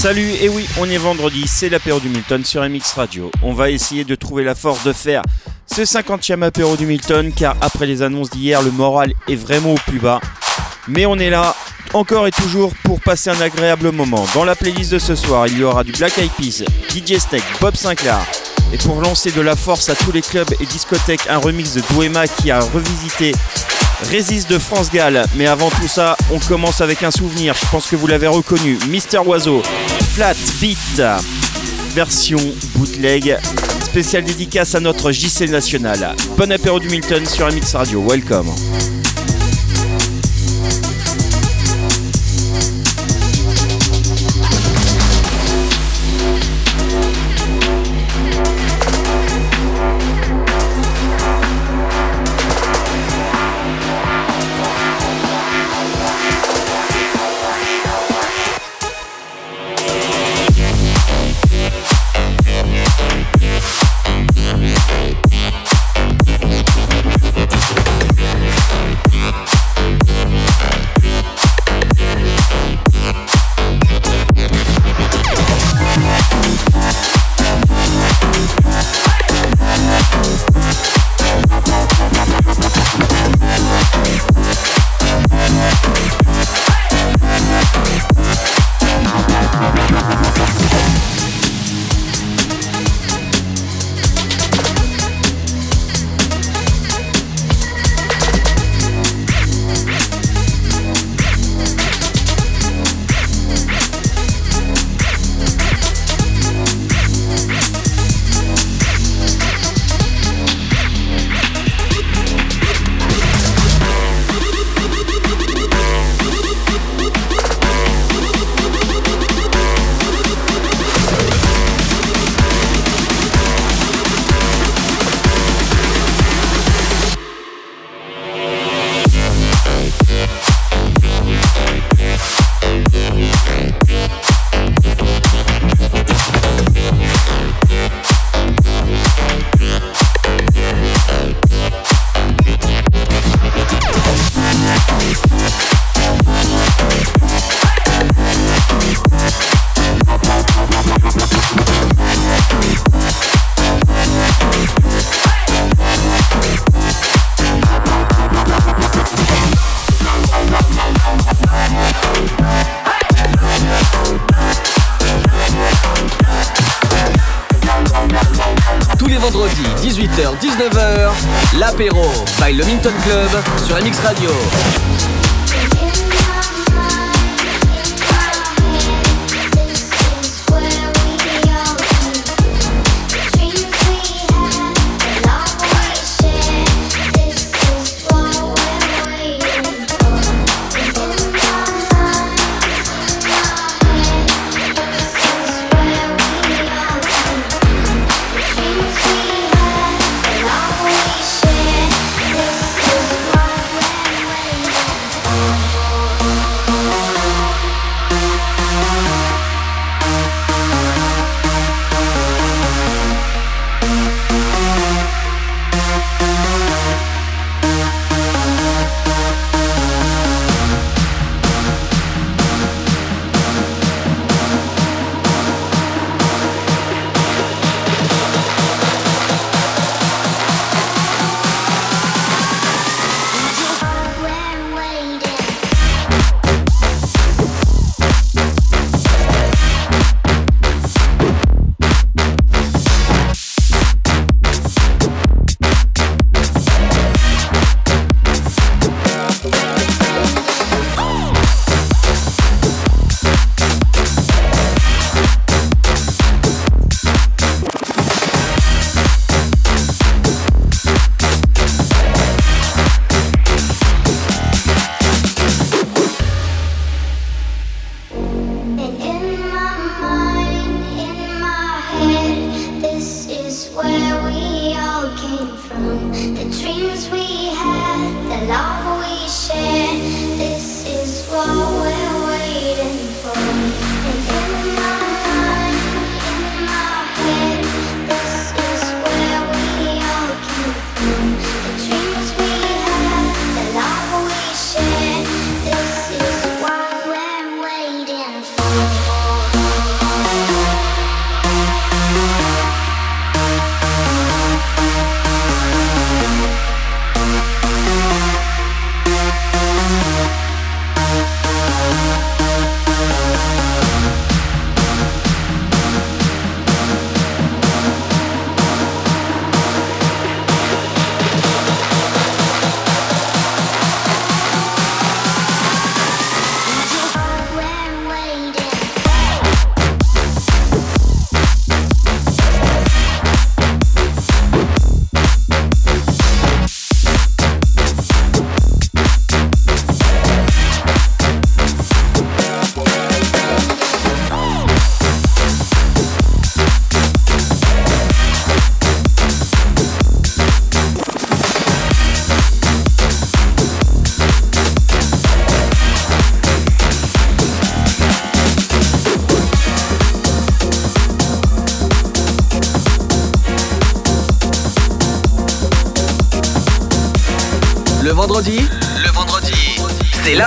Salut, et oui, on est vendredi, c'est l'apéro du Milton sur MX Radio. On va essayer de trouver la force de faire ce 50e apéro du Milton, car après les annonces d'hier, le moral est vraiment au plus bas. Mais on est là, encore et toujours, pour passer un agréable moment. Dans la playlist de ce soir, il y aura du Black Eyed Peas, DJ Snake, Bob Sinclair. Et pour lancer de la force à tous les clubs et discothèques, un remix de Douema qui a revisité Résiste de France Gall. Mais avant tout ça, on commence avec un souvenir. Je pense que vous l'avez reconnu. Mister Oiseau, Flat Beat, version bootleg. Spéciale dédicace à notre JC national. Bon apéro du Milton sur MX Radio. Welcome. MX Radio.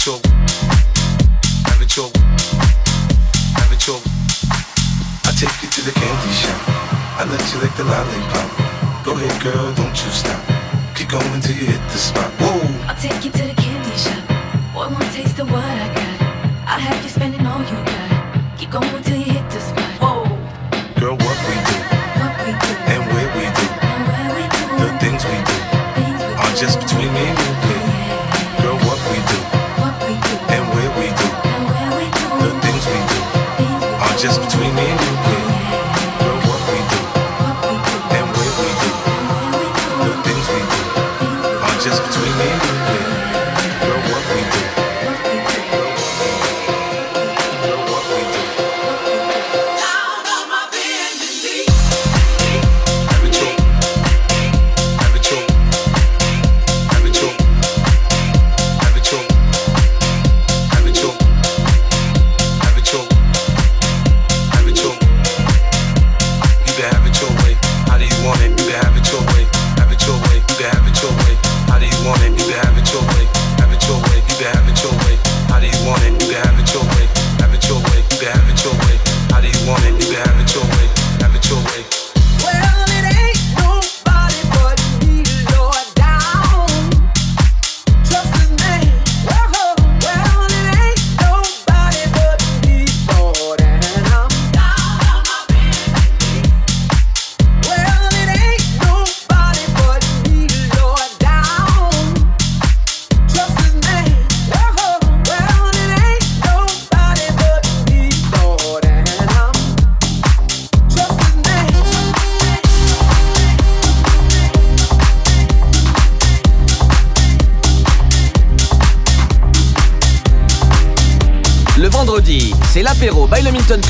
I'll take you to the candy shop. I'll let you like the lollipop. Go ahead, girl, don't you stop. Keep going till you hit the spot. I'll take you to the candy shop. Boy, one taste of what I got. I'll have you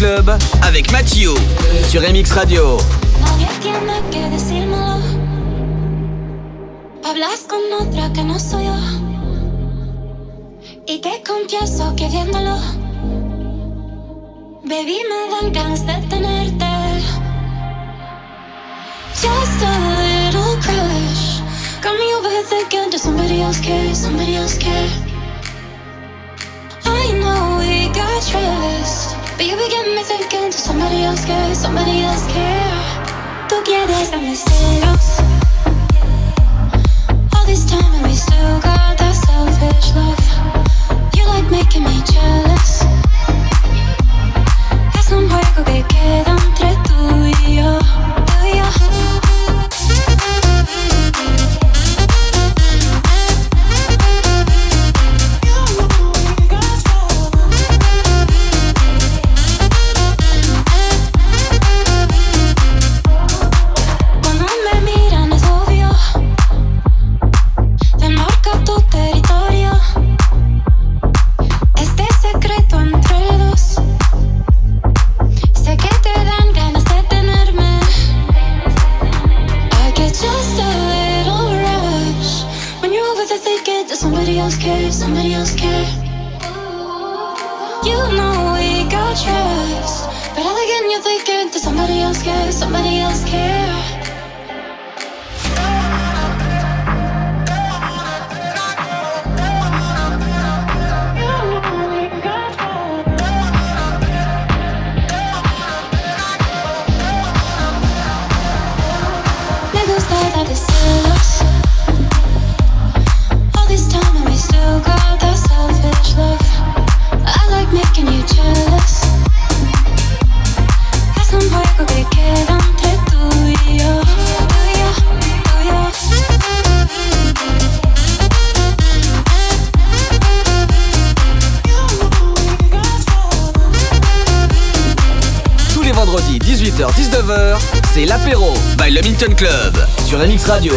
Club avec Mathieu sur MX Radio. Hablas con otra que no soy yo. Y te confieso que viéndolo, baby, me dan ganas de tenerte. Just a little crush. Got me over thinking, somebody else care? Somebody else care? I know we got trust. But you begin me thinking, does somebody else care? Somebody else care? Tú quieres darme celos. All this time and we still got that selfish love. You like making me jealous. Es un juego que queda entre. Tú y yo. C'est l'apéro by le Minton Club sur MX Radio.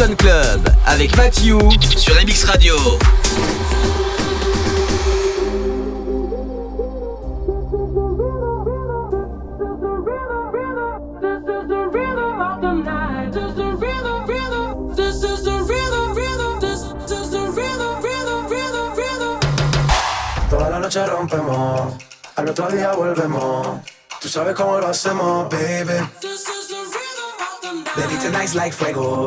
Club avec Mathieu sur MX Radio. Toda la noche rompemos, al otro día volvemos. Tú sabes cómo lo hacemos, baby. Baby, tonight's like fuego.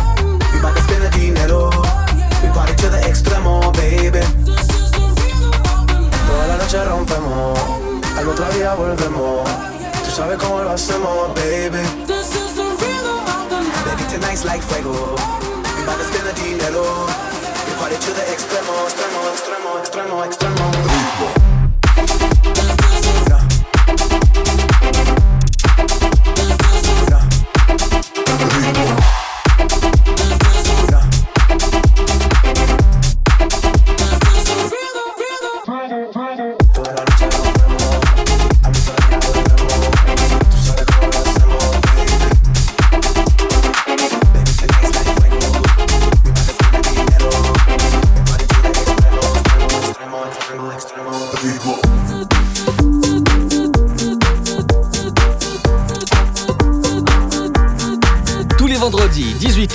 some more, baby. This is the rhythm of the night. Baby, tonight's like fuego. Mi spend the dinero. We party to the extremo, extremo, extremo, extremo, extremo.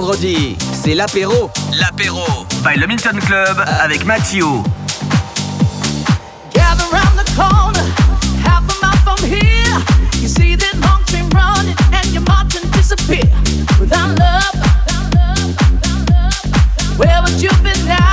Vendredi, c'est l'apéro. L'apéro by le Milton Club avec Mathieu. Gather round the corner, half a mile from here. You see that long train running, and your marching disappear without love. Where would you be now?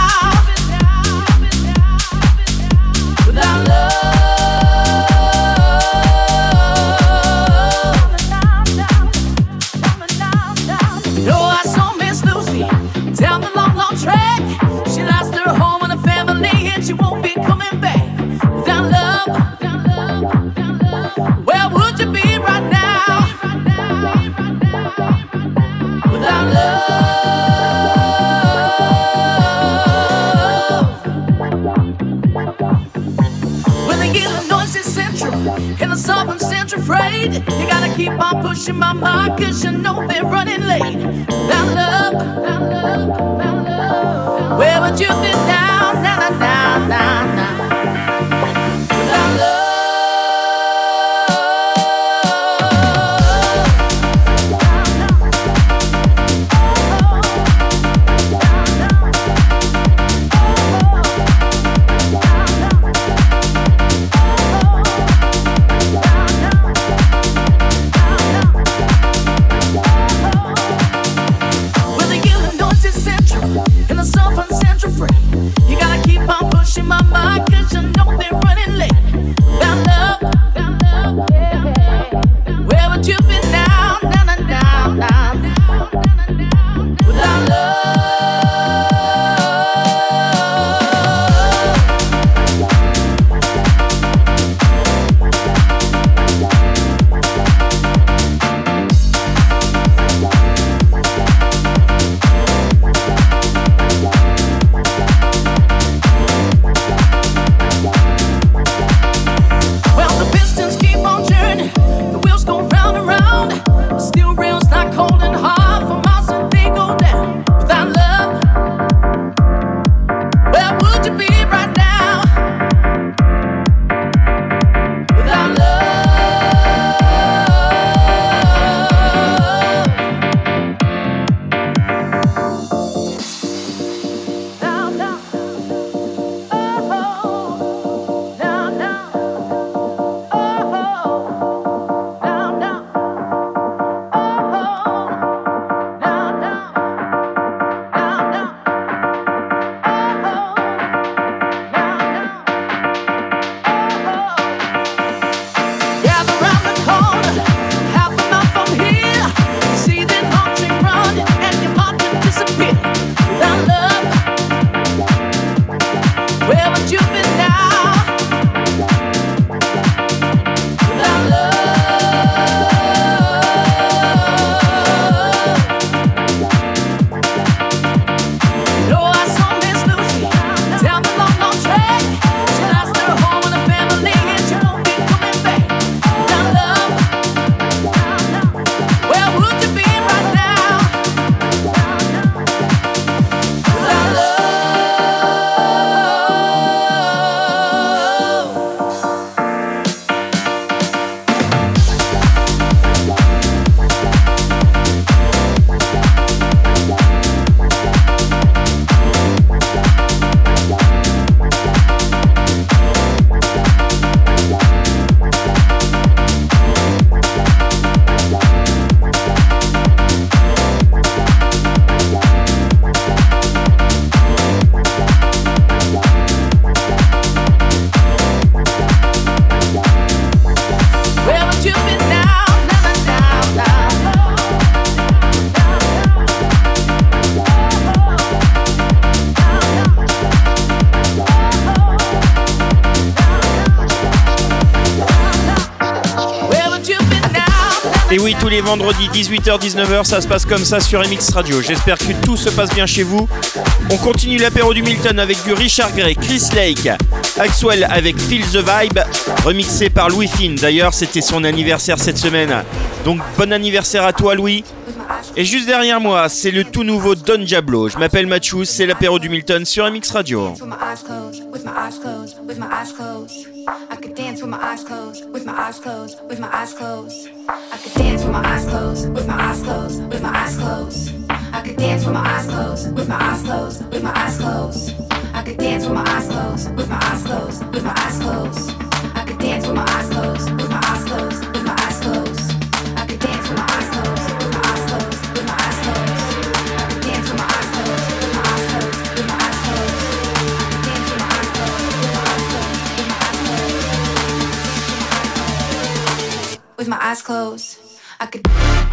Keep on pushing my mark, cause you know they're running late. Without love, without love, without love. Where would you be now, now, now, now, now, now? 18h-19h, ça se passe comme ça sur MX Radio. J'espère que tout se passe bien chez vous. On continue l'apéro du Milton avec du Richard Gray, Chris Lake, Axwell avec Feel the Vibe, remixé par Louis Finn. D'ailleurs, c'était son anniversaire cette semaine. Donc bon anniversaire à toi Louis. Et juste derrière moi, c'est le tout nouveau Don Diablo. Je m'appelle Mathieu, c'est l'apéro du Milton sur MX Radio. I could dance with my eyes closed, with my eyes closed, with my eyes closed. I could dance with my eyes closed, with my eyes closed, with my eyes closed. I could dance with my eyes closed, with my eyes closed, with my eyes closed. with my eyes closed. I could.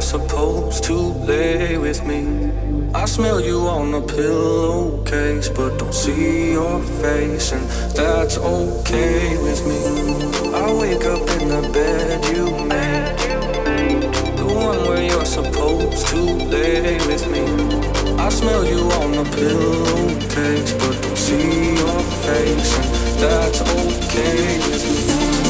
never supposed to lay with me. I smell you on the pillowcase, but don't see your face, and that's okay with me. I wake up in the bed you made, the one where you're supposed to lay with me. I smell you on the pillowcase, but don't see your face, and that's okay with me.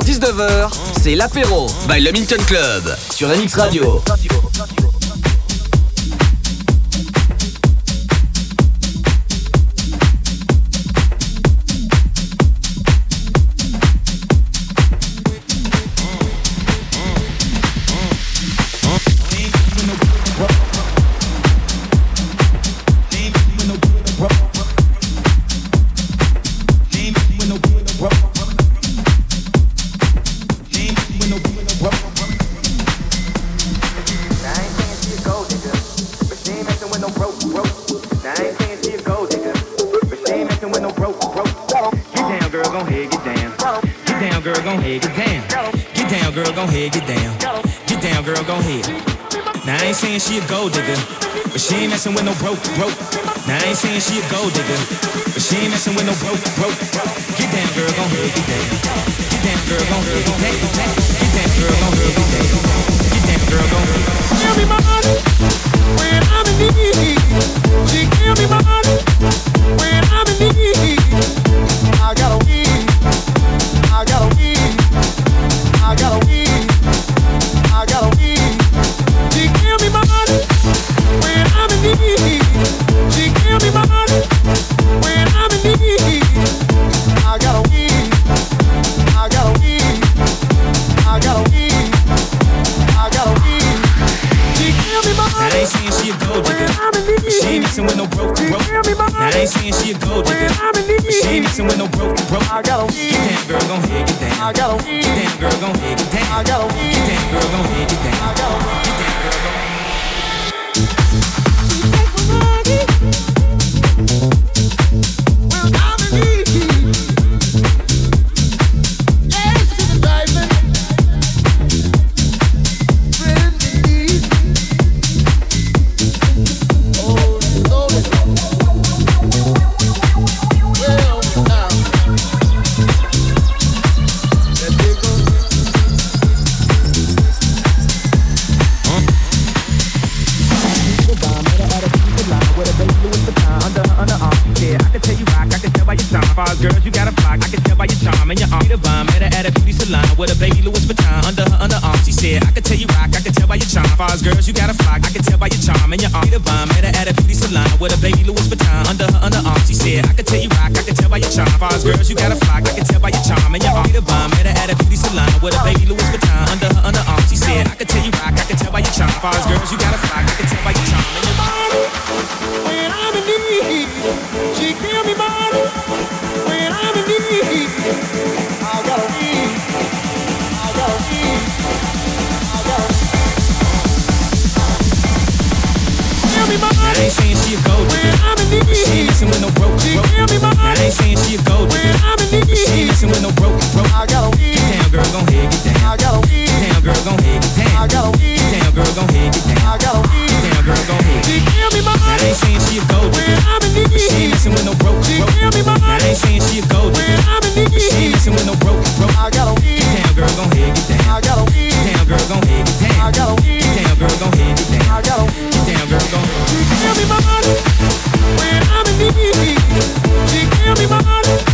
18h-19h, c'est l'apéro by le Club sur MX Radio. Now I ain't saying she a gold digger, but she ain't messing with no broke, broke. Now I ain't saying she a gold digger, but she ain't messing with no broke, broke. Get down, girl, gon' head, get down. Get down, girl, gon' head, get down. Get down, girl, gon' head, get down. Get down, girl, gon' head. Give me money when I'm in need. She give me money when I'm in need. I got a I gotta Now I ain't saying she a gold digger, when I'm in but she ain't messing with no broke, broke. I got a Get down, girl, gon' head, get down. I got a Get down, girl, gon' head, get down. I got a Get down, girl, gon' head, get down. I got a weed. Get down, Girls, you gotta fly. I can tell by your charm and your body. When I'm in need, she give me body. When I'm in need, I gotta read. I gotta read. I gotta ain't saying she a gold digger. She ain't messing with no broke. broke. I ain't saying she a gold digger. She ain't messing with no broke. broke. I gotta get down, girl, gon' head, get down. I gotta get down, girl, gon' head, get down. I gotta girl, gon' hit get down. I gotta eat. Damn girl, gon' hit She give me my money. I ain't saying she a gold digger. When I'm in need. She ain't messing with no broke. She give me my money. Ain't saying she a gold digger. When I'm in need. She ain't messing with no broke. Broke. I got a eat. Get down girl, gon' hit get down. I got a eat. Get down girl, gon' hit get down. I got a eat. Get down girl, gon' hit get down. I got a eat. Get down girl, go ahead. She give me my money. When I'm in need. She give me my money.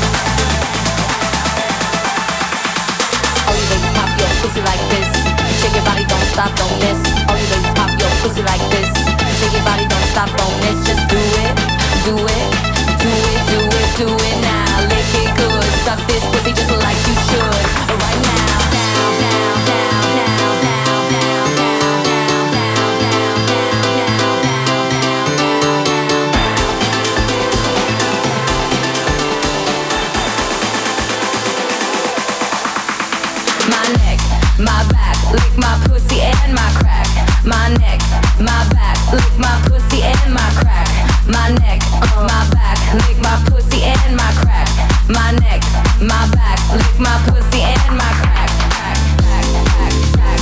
my crack, my neck, my back, lick my pussy and my crack, crack, crack, crack, crack.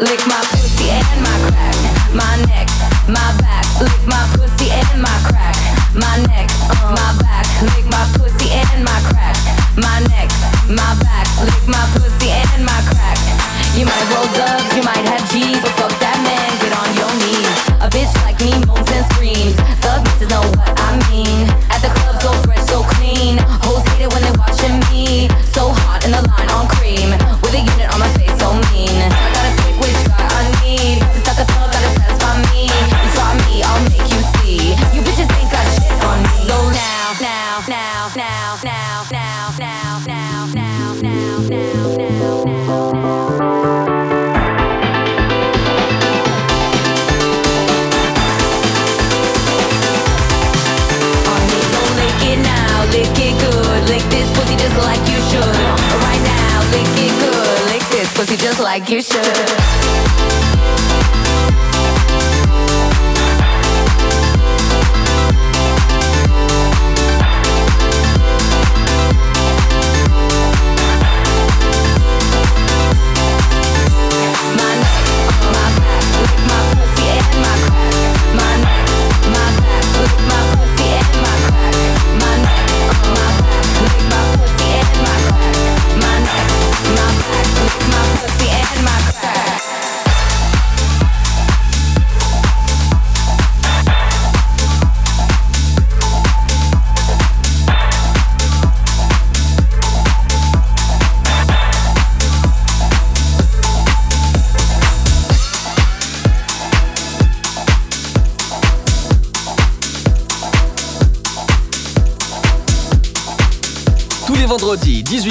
lick my you should.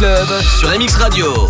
Club sur MX Radio.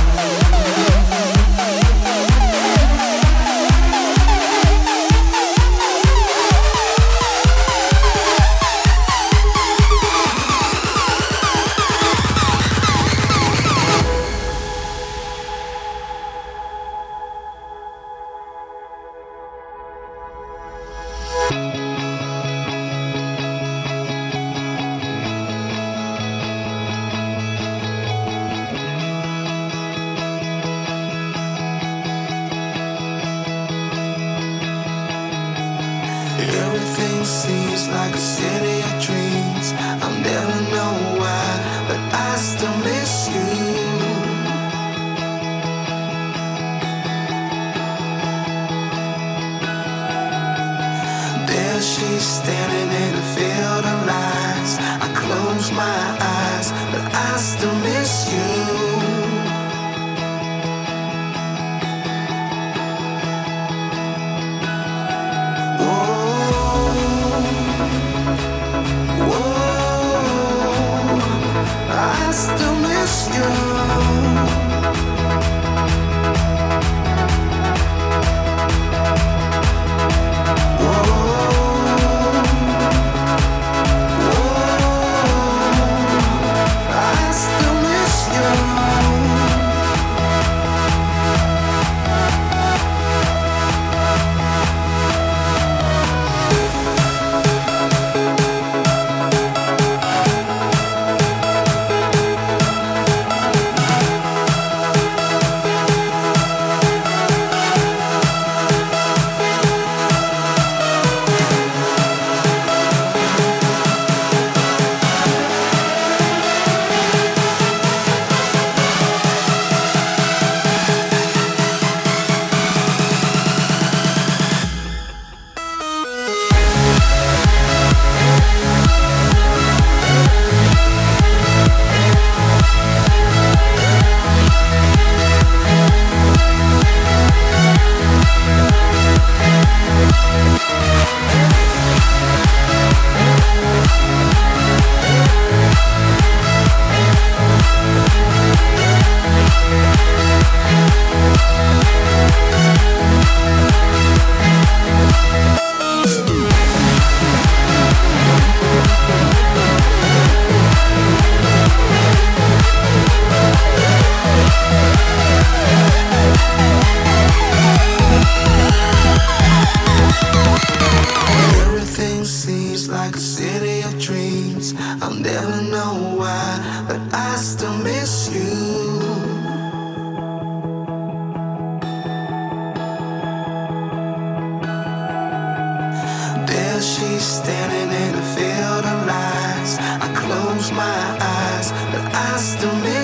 I close my eyes, but I still miss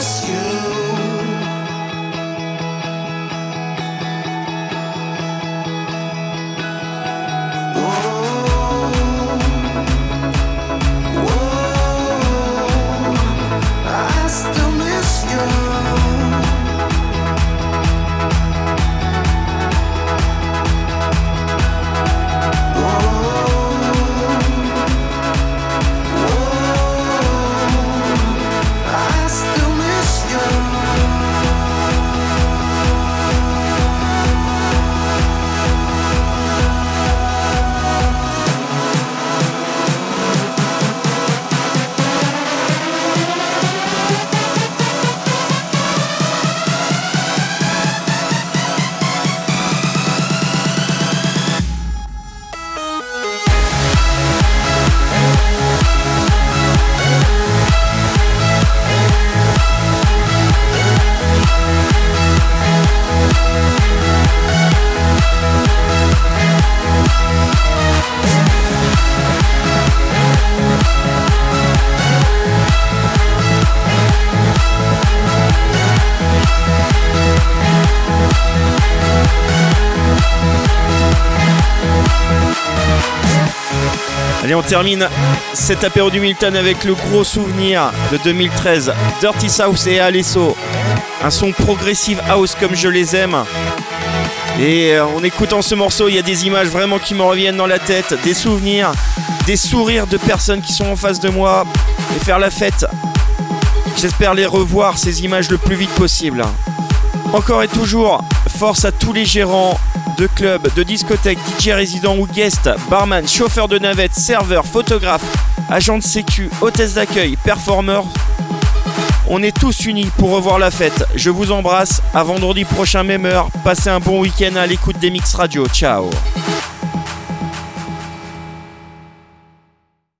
termine cet apéro du Milton avec le gros souvenir de 2013. Dirty South et Alesso. Un son progressive house comme je les aime. Et euh, en écoutant ce morceau, il y a des images vraiment qui me reviennent dans la tête, des souvenirs, des sourires de personnes qui sont en face de moi et faire la fête. J'espère les revoir, ces images, le plus vite possible. Encore et toujours, force à tous les gérants de clubs, de discothèques, DJ résidents ou guests, barman, chauffeurs de navette, serveurs, photographes, agents de sécu, hôtesses d'accueil, performeurs. On est tous unis pour revoir la fête. Je vous embrasse. À vendredi prochain, même heure. Passez un bon week-end à l'écoute des Mix Radio. Ciao.